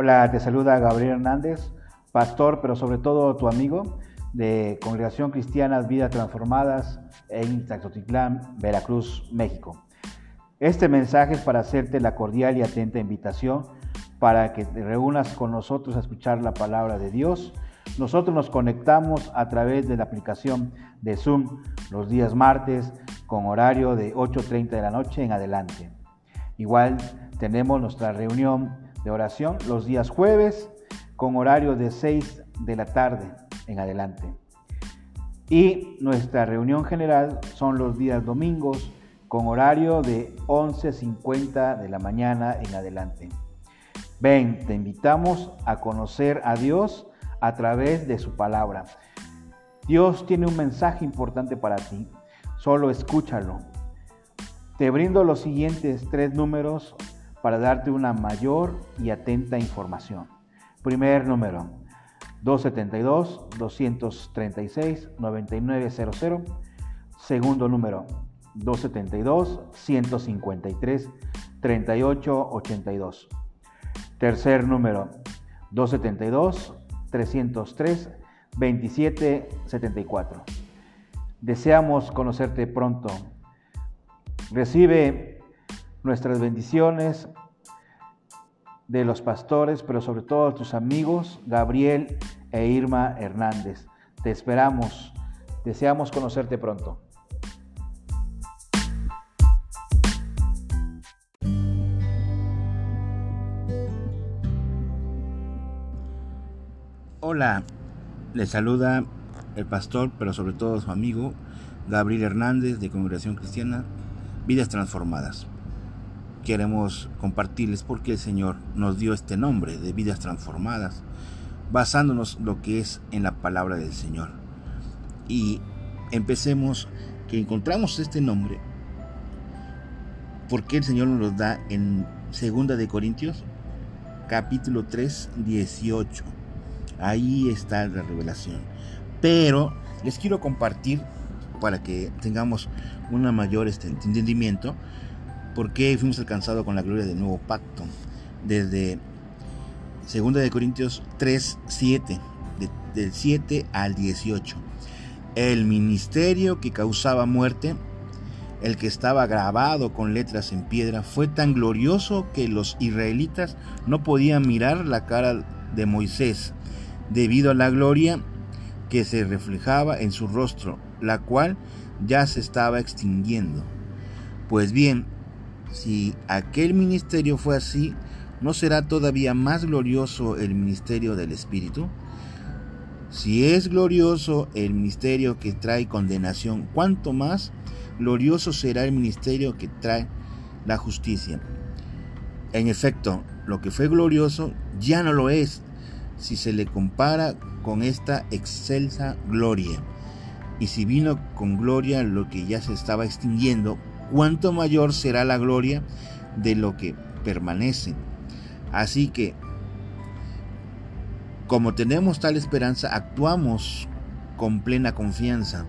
Hola, te saluda Gabriel Hernández, pastor, pero sobre todo tu amigo de Congregación Cristiana Vidas Transformadas en Taxotitlán, Veracruz, México. Este mensaje es para hacerte la cordial y atenta invitación para que te reúnas con nosotros a escuchar la palabra de Dios. Nosotros nos conectamos a través de la aplicación de Zoom los días martes con horario de 8.30 de la noche en adelante. Igual tenemos nuestra reunión de oración los días jueves con horario de 6 de la tarde en adelante. Y nuestra reunión general son los días domingos con horario de 11.50 de la mañana en adelante. Ven, te invitamos a conocer a Dios a través de su palabra. Dios tiene un mensaje importante para ti, solo escúchalo. Te brindo los siguientes tres números para darte una mayor y atenta información. Primer número, 272-236-9900. Segundo número, 272-153-3882. Tercer número, 272-303-2774. Deseamos conocerte pronto. Recibe nuestras bendiciones de los pastores, pero sobre todo tus amigos Gabriel e Irma Hernández. Te esperamos. Deseamos conocerte pronto. Hola, le saluda el pastor, pero sobre todo su amigo Gabriel Hernández de Congregación Cristiana Vidas Transformadas. Queremos compartirles por qué el Señor nos dio este nombre de Vidas Transformadas, basándonos lo que es en la palabra del Señor. Y empecemos que encontramos este nombre porque el Señor nos lo da en 2 de Corintios capítulo 3 18 Ahí está la revelación. Pero les quiero compartir para que tengamos un mayor este, entendimiento por qué fuimos alcanzados con la gloria del nuevo pacto. Desde 2 de Corintios 3, 7, del 7 al 18. El ministerio que causaba muerte, el que estaba grabado con letras en piedra, fue tan glorioso que los israelitas no podían mirar la cara de Moisés debido a la gloria que se reflejaba en su rostro, la cual ya se estaba extinguiendo. Pues bien, si aquel ministerio fue así, ¿no será todavía más glorioso el ministerio del Espíritu? Si es glorioso el ministerio que trae condenación, ¿cuánto más glorioso será el ministerio que trae la justicia? En efecto, lo que fue glorioso ya no lo es, si se le compara con esta excelsa gloria. Y si vino con gloria lo que ya se estaba extinguiendo, cuánto mayor será la gloria de lo que permanece. Así que, como tenemos tal esperanza, actuamos con plena confianza.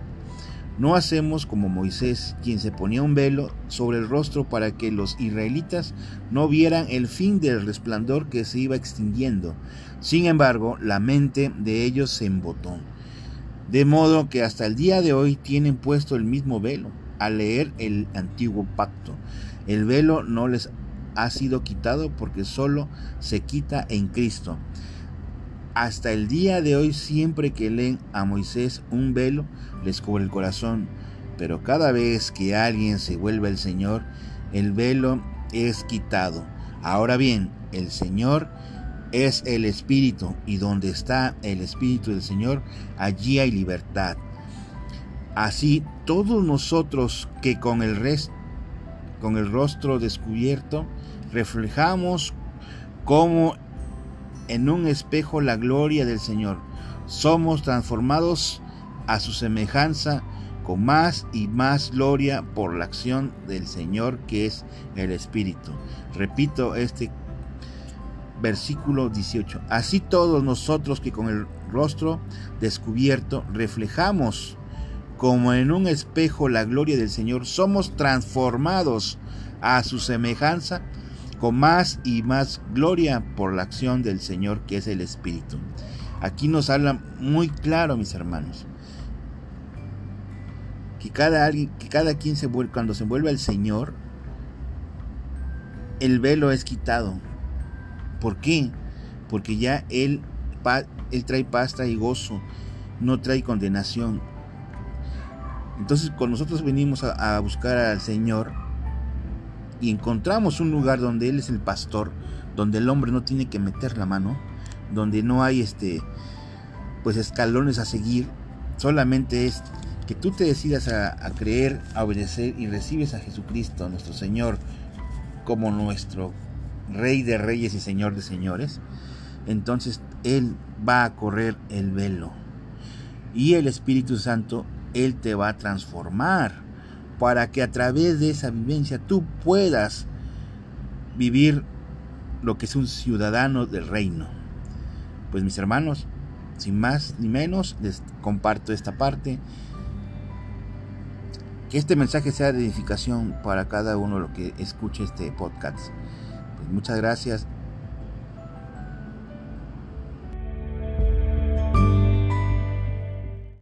No hacemos como Moisés, quien se ponía un velo sobre el rostro para que los israelitas no vieran el fin del resplandor que se iba extinguiendo. Sin embargo, la mente de ellos se embotó. De modo que hasta el día de hoy tienen puesto el mismo velo al leer el antiguo pacto. El velo no les ha sido quitado porque solo se quita en Cristo. Hasta el día de hoy, siempre que leen a Moisés un velo, les cubre el corazón. Pero cada vez que alguien se vuelve el Señor, el velo es quitado. Ahora bien, el Señor es el Espíritu, y donde está el Espíritu del Señor, allí hay libertad. Así todos nosotros que con el rest, con el rostro descubierto reflejamos como en un espejo la gloria del Señor, somos transformados a su semejanza con más y más gloria por la acción del Señor que es el Espíritu. Repito este versículo 18. Así todos nosotros que con el rostro descubierto reflejamos como en un espejo la gloria del Señor, somos transformados a su semejanza con más y más gloria por la acción del Señor que es el Espíritu. Aquí nos habla muy claro, mis hermanos, que cada, que cada quien se cuando se vuelve al Señor, el velo es quitado. ¿Por qué? Porque ya Él, él trae paz, trae gozo, no trae condenación. Entonces, cuando nosotros venimos a, a buscar al Señor y encontramos un lugar donde Él es el pastor, donde el hombre no tiene que meter la mano, donde no hay este pues escalones a seguir, solamente es que tú te decidas a, creer, a obedecer y recibes a Jesucristo, nuestro Señor, como nuestro Rey de Reyes y Señor de Señores, entonces Él va a correr el velo. Y el Espíritu Santo, Él te va a transformar para que a través de esa vivencia tú puedas vivir lo que es un ciudadano del reino. Pues mis hermanos, sin más ni menos, les comparto esta parte. Que este mensaje sea de edificación para cada uno lo que escuche este podcast. Pues muchas gracias